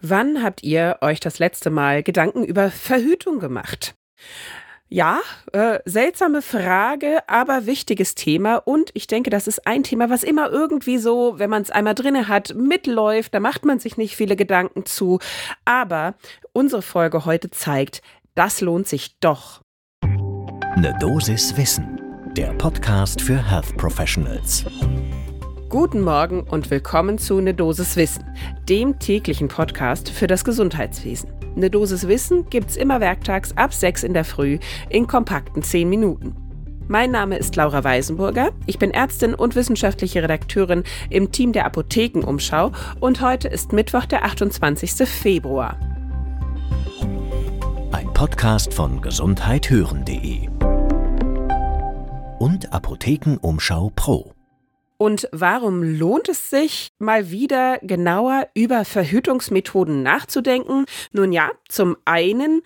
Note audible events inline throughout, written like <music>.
Wann habt ihr euch das letzte Mal Gedanken über Verhütung gemacht? Ja, äh, seltsame Frage, aber wichtiges Thema. Und ich denke, das ist ein Thema, was immer irgendwie so, wenn man es einmal drinne hat, mitläuft. Da macht man sich nicht viele Gedanken zu. Aber unsere Folge heute zeigt, das lohnt sich doch. Eine Dosis Wissen, der Podcast für Health Professionals. Guten Morgen und willkommen zu Ne Dosis Wissen, dem täglichen Podcast für das Gesundheitswesen. Ne Dosis Wissen gibt's immer werktags ab 6 in der Früh in kompakten 10 Minuten. Mein Name ist Laura Weisenburger. Ich bin Ärztin und wissenschaftliche Redakteurin im Team der Apothekenumschau und heute ist Mittwoch, der 28. Februar. Ein Podcast von gesundheithören.de und Apothekenumschau Pro. Und warum lohnt es sich, mal wieder genauer über Verhütungsmethoden nachzudenken? Nun ja, zum einen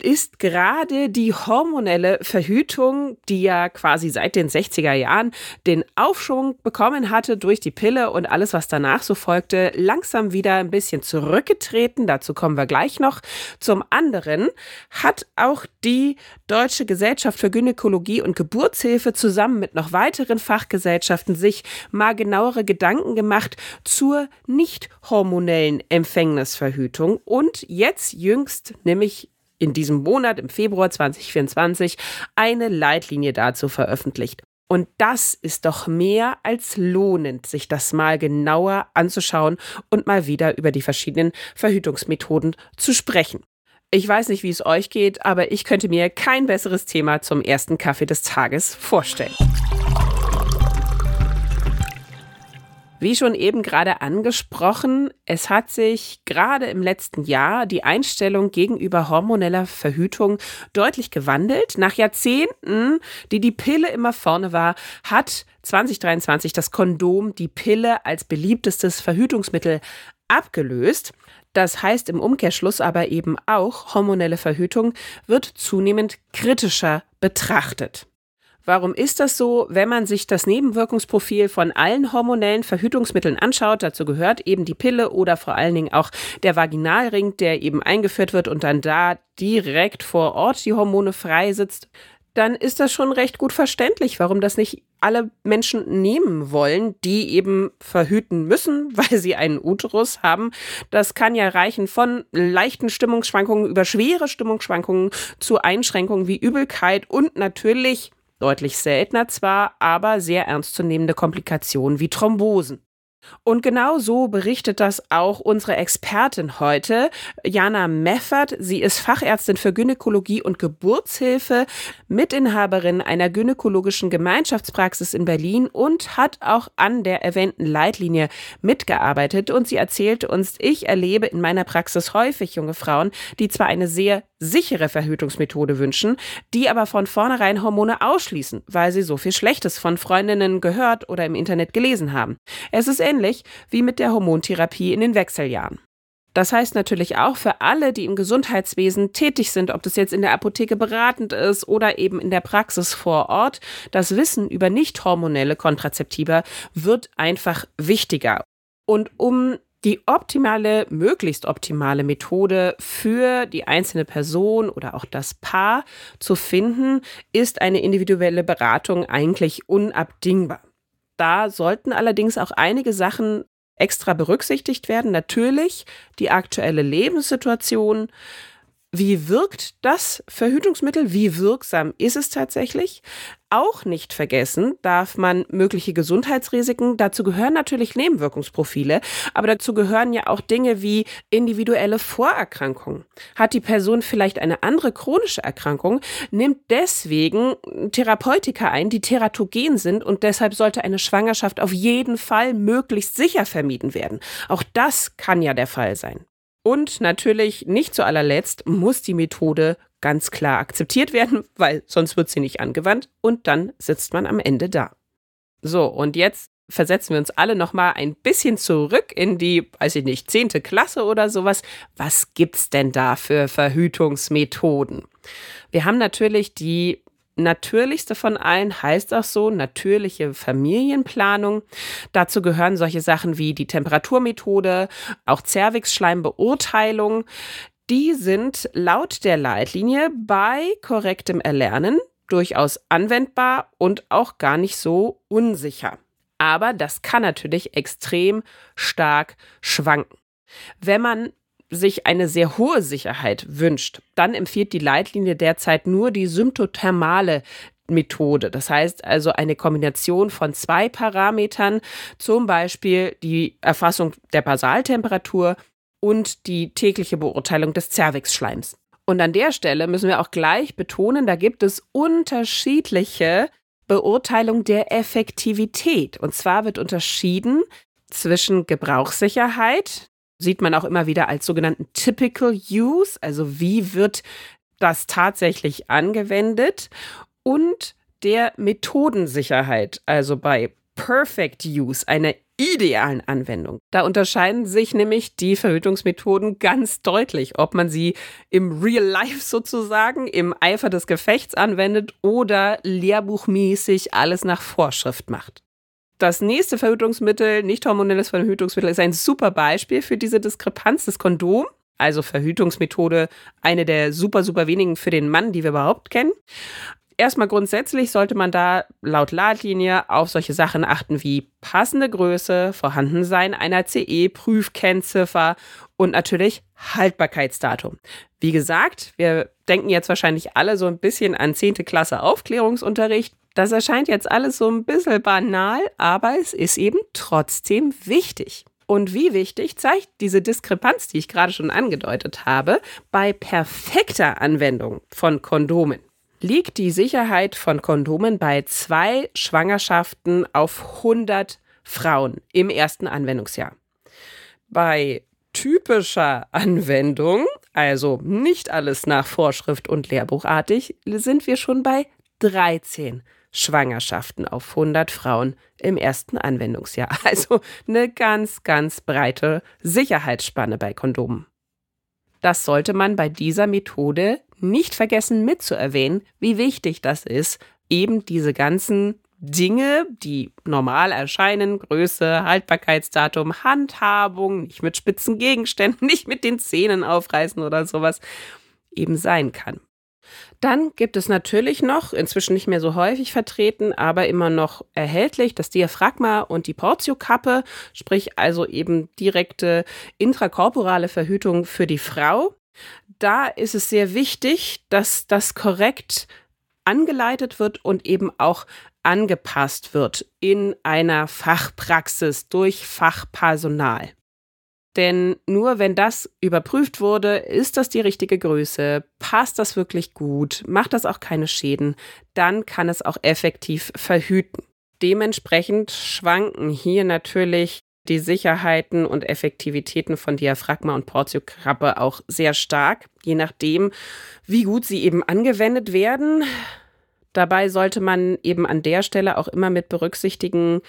ist gerade die hormonelle Verhütung, die ja quasi seit den 60er Jahren den Aufschwung bekommen hatte durch die Pille und alles, was danach so folgte, langsam wieder ein bisschen zurückgetreten. Dazu kommen wir gleich noch. Zum anderen hat auch die Deutsche Gesellschaft für Gynäkologie und Geburtshilfe zusammen mit noch weiteren Fachgesellschaften sich mal genauere Gedanken gemacht zur nicht hormonellen Empfängnisverhütung und jetzt jüngst, nämlich in diesem Monat, im Februar 2024, eine Leitlinie dazu veröffentlicht. Und das ist doch mehr als lohnend, sich das mal genauer anzuschauen und mal wieder über die verschiedenen Verhütungsmethoden zu sprechen. Ich weiß nicht, wie es euch geht, aber ich könnte mir kein besseres Thema zum ersten Kaffee des Tages vorstellen. Wie schon eben gerade angesprochen, es hat sich gerade im letzten Jahr die Einstellung gegenüber hormoneller Verhütung deutlich gewandelt. Nach Jahrzehnten, die die Pille immer vorne war, hat 2023 das Kondom die Pille als beliebtestes Verhütungsmittel abgelöst. Das heißt im Umkehrschluss aber eben auch, hormonelle Verhütung wird zunehmend kritischer betrachtet. Warum ist das so? Wenn man sich das Nebenwirkungsprofil von allen hormonellen Verhütungsmitteln anschaut, dazu gehört eben die Pille oder vor allen Dingen auch der Vaginalring, der eben eingeführt wird und dann da direkt vor Ort die Hormone freisetzt, dann ist das schon recht gut verständlich, warum das nicht alle Menschen nehmen wollen, die eben verhüten müssen, <laughs> weil sie einen Uterus haben. Das kann ja reichen von leichten Stimmungsschwankungen über schwere Stimmungsschwankungen zu Einschränkungen wie Übelkeit und natürlich Deutlich seltener zwar, aber sehr ernstzunehmende Komplikationen wie Thrombosen. Und genau so berichtet das auch unsere Expertin heute, Jana Meffert. Sie ist Fachärztin für Gynäkologie und Geburtshilfe, Mitinhaberin einer gynäkologischen Gemeinschaftspraxis in Berlin und hat auch an der erwähnten Leitlinie mitgearbeitet. Und sie erzählte uns, ich erlebe in meiner Praxis häufig junge Frauen, die zwar eine sehr sichere Verhütungsmethode wünschen, die aber von vornherein Hormone ausschließen, weil sie so viel Schlechtes von Freundinnen gehört oder im Internet gelesen haben. Es ist ähnlich wie mit der Hormontherapie in den Wechseljahren. Das heißt natürlich auch für alle, die im Gesundheitswesen tätig sind, ob das jetzt in der Apotheke beratend ist oder eben in der Praxis vor Ort, das Wissen über nicht hormonelle Kontrazeptiva wird einfach wichtiger. Und um die optimale, möglichst optimale Methode für die einzelne Person oder auch das Paar zu finden, ist eine individuelle Beratung eigentlich unabdingbar. Da sollten allerdings auch einige Sachen extra berücksichtigt werden. Natürlich die aktuelle Lebenssituation, wie wirkt das Verhütungsmittel? Wie wirksam ist es tatsächlich? Auch nicht vergessen darf man mögliche Gesundheitsrisiken. Dazu gehören natürlich Nebenwirkungsprofile, aber dazu gehören ja auch Dinge wie individuelle Vorerkrankungen. Hat die Person vielleicht eine andere chronische Erkrankung, nimmt deswegen Therapeutika ein, die teratogen sind und deshalb sollte eine Schwangerschaft auf jeden Fall möglichst sicher vermieden werden. Auch das kann ja der Fall sein. Und natürlich nicht zu allerletzt muss die Methode ganz klar akzeptiert werden, weil sonst wird sie nicht angewandt und dann sitzt man am Ende da. So, und jetzt versetzen wir uns alle noch mal ein bisschen zurück in die, weiß ich nicht, zehnte Klasse oder sowas. Was gibt's denn da für Verhütungsmethoden? Wir haben natürlich die natürlichste von allen heißt auch so, natürliche Familienplanung. Dazu gehören solche Sachen wie die Temperaturmethode, auch Zervixschleimbeurteilung. Die sind laut der Leitlinie bei korrektem Erlernen durchaus anwendbar und auch gar nicht so unsicher. Aber das kann natürlich extrem stark schwanken. Wenn man sich eine sehr hohe Sicherheit wünscht, dann empfiehlt die Leitlinie derzeit nur die symptothermale Methode. Das heißt also eine Kombination von zwei Parametern, zum Beispiel die Erfassung der Basaltemperatur und die tägliche Beurteilung des Zervixschleims. Und an der Stelle müssen wir auch gleich betonen, da gibt es unterschiedliche Beurteilung der Effektivität. Und zwar wird unterschieden zwischen Gebrauchssicherheit, sieht man auch immer wieder als sogenannten Typical Use, also wie wird das tatsächlich angewendet, und der Methodensicherheit, also bei Perfect Use, einer idealen Anwendung. Da unterscheiden sich nämlich die Verhütungsmethoden ganz deutlich, ob man sie im Real Life sozusagen, im Eifer des Gefechts anwendet oder lehrbuchmäßig alles nach Vorschrift macht. Das nächste Verhütungsmittel, nicht hormonelles Verhütungsmittel, ist ein super Beispiel für diese Diskrepanz, das Kondom. Also Verhütungsmethode, eine der super, super wenigen für den Mann, die wir überhaupt kennen. Erstmal grundsätzlich sollte man da laut Leitlinie auf solche Sachen achten wie passende Größe, Vorhandensein einer CE-Prüfkennziffer und natürlich Haltbarkeitsdatum. Wie gesagt, wir denken jetzt wahrscheinlich alle so ein bisschen an 10. Klasse Aufklärungsunterricht. Das erscheint jetzt alles so ein bisschen banal, aber es ist eben trotzdem wichtig. Und wie wichtig zeigt diese Diskrepanz, die ich gerade schon angedeutet habe, bei perfekter Anwendung von Kondomen liegt die Sicherheit von Kondomen bei zwei Schwangerschaften auf 100 Frauen im ersten Anwendungsjahr. Bei typischer Anwendung, also nicht alles nach Vorschrift und lehrbuchartig, sind wir schon bei 13 Schwangerschaften auf 100 Frauen im ersten Anwendungsjahr. <laughs> Also eine ganz, ganz breite Sicherheitsspanne bei Kondomen. Das sollte man bei dieser Methode nicht vergessen mitzuerwähnen, wie wichtig das ist, eben diese ganzen Dinge, die normal erscheinen, Größe, Haltbarkeitsdatum, Handhabung, nicht mit spitzen Gegenständen, <laughs> nicht mit den Zähnen aufreißen oder sowas, eben sein kann. Dann gibt es natürlich noch, inzwischen nicht mehr so häufig vertreten, aber immer noch erhältlich, das Diaphragma und die Portiokappe, sprich also eben direkte intrakorporale Verhütung für die Frau. Da ist es sehr wichtig, dass das korrekt angeleitet wird und eben auch angepasst wird in einer Fachpraxis durch Fachpersonal. Denn nur wenn das überprüft wurde, ist das die richtige Größe, passt das wirklich gut, macht das auch keine Schäden, dann kann es auch effektiv verhüten. Dementsprechend schwanken hier natürlich die Sicherheiten und Effektivitäten von Diaphragma und Portiokappe auch sehr stark, je nachdem, wie gut sie eben angewendet werden. Dabei sollte man eben an der Stelle auch immer mit berücksichtigen,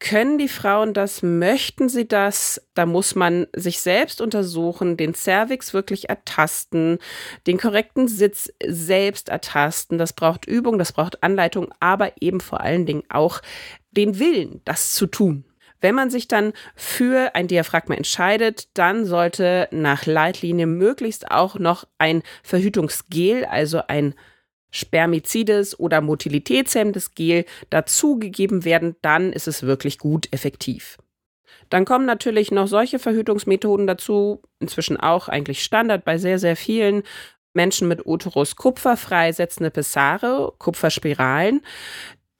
können die Frauen das? Möchten sie das? Da muss man sich selbst untersuchen, den Cervix wirklich ertasten, den korrekten Sitz selbst ertasten. Das braucht Übung, das braucht Anleitung, aber eben vor allen Dingen auch den Willen, das zu tun. Wenn man sich dann für ein Diaphragma entscheidet, dann sollte nach Leitlinie möglichst auch noch ein Verhütungsgel, also ein Spermizides oder motilitätshemmendes Gel dazugegeben werden, dann ist es wirklich gut effektiv. Dann kommen natürlich noch solche Verhütungsmethoden dazu, inzwischen auch eigentlich Standard bei sehr, sehr vielen Menschen mit Uterus Kupfer freisetzende Pessare, Kupferspiralen.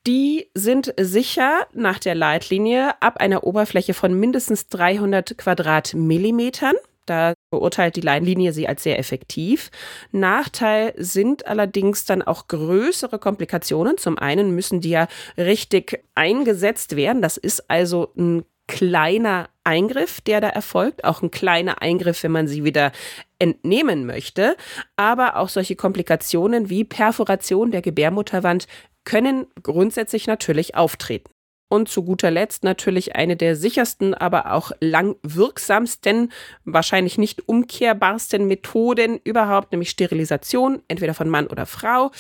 Die sind sicher nach der Leitlinie ab einer Oberfläche von mindestens 300 Quadratmillimetern. Da beurteilt die Leinlinie sie als sehr effektiv. Nachteil sind allerdings dann auch größere Komplikationen. Zum einen müssen die ja richtig eingesetzt werden. Das ist also ein kleiner Eingriff, der da erfolgt, auch ein kleiner Eingriff, wenn man sie wieder entnehmen möchte. Aber auch solche Komplikationen wie Perforation der Gebärmutterwand können grundsätzlich natürlich auftreten. Und zu guter Letzt natürlich eine der sichersten, aber auch lang wirksamsten, wahrscheinlich nicht umkehrbarsten Methoden überhaupt, nämlich Sterilisation, entweder von Mann oder Frau.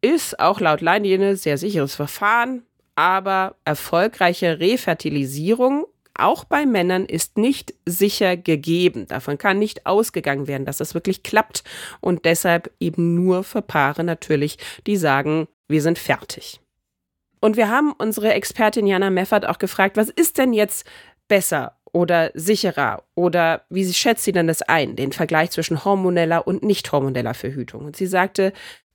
Ist auch laut Leitlinie sehr sicheres Verfahren, aber erfolgreiche Refertilisierung auch bei Männern ist nicht sicher gegeben. Davon kann nicht ausgegangen werden, dass das wirklich klappt und deshalb eben nur für Paare natürlich, die sagen, wir sind fertig. Und wir haben unsere Expertin Jana Meffert auch gefragt, was ist denn jetzt besser oder sicherer oder wie schätzt sie denn das ein, den Vergleich zwischen hormoneller und nicht hormoneller Verhütung? Und sie sagte,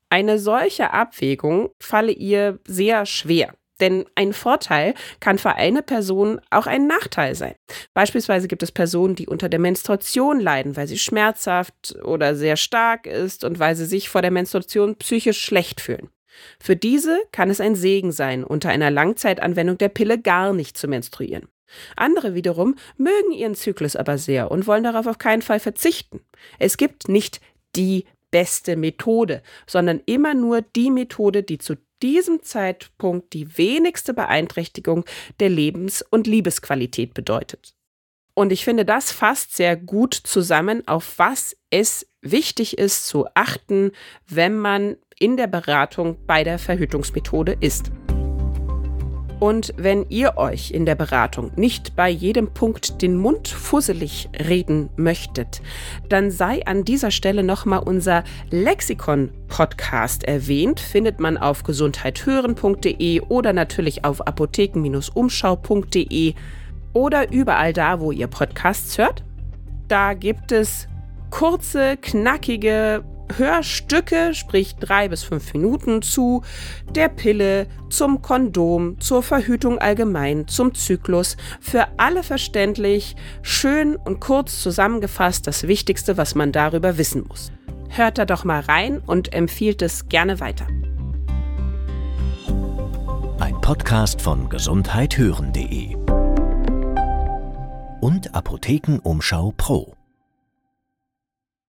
eine solche Abwägung falle ihr sehr schwer. Denn ein Vorteil kann für eine Person auch ein Nachteil sein. Beispielsweise gibt es Personen, die unter der Menstruation leiden, weil sie schmerzhaft oder sehr stark ist und weil sie sich vor der Menstruation psychisch schlecht fühlen. Für diese kann es ein Segen sein, unter einer Langzeitanwendung der Pille gar nicht zu menstruieren. Andere wiederum mögen ihren Zyklus aber sehr und wollen darauf auf keinen Fall verzichten. Es gibt nicht die beste Methode, sondern immer nur die Methode, die zu diesem Zeitpunkt die wenigste Beeinträchtigung der Lebens- und Liebesqualität bedeutet. Und ich finde, das fasst sehr gut zusammen, auf was es wichtig ist zu achten, wenn man in der Beratung bei der Verhütungsmethode ist. Und wenn ihr euch in der Beratung nicht bei jedem Punkt den Mund fusselig reden möchtet, dann sei an dieser Stelle nochmal unser Lexikon-Podcast erwähnt. Findet man auf gesundheithören.de oder natürlich auf apotheken-umschau.de oder überall da, wo ihr Podcasts hört. Da gibt es kurze, knackige Hörstücke, sprich drei bis fünf Minuten zu der Pille, zum Kondom, zur Verhütung allgemein, zum Zyklus. Für alle verständlich, schön und kurz zusammengefasst das Wichtigste, was man darüber wissen muss. Hört da doch mal rein und empfiehlt es gerne weiter. Ein Podcast von gesundheithören.de und Apothekenumschau Pro.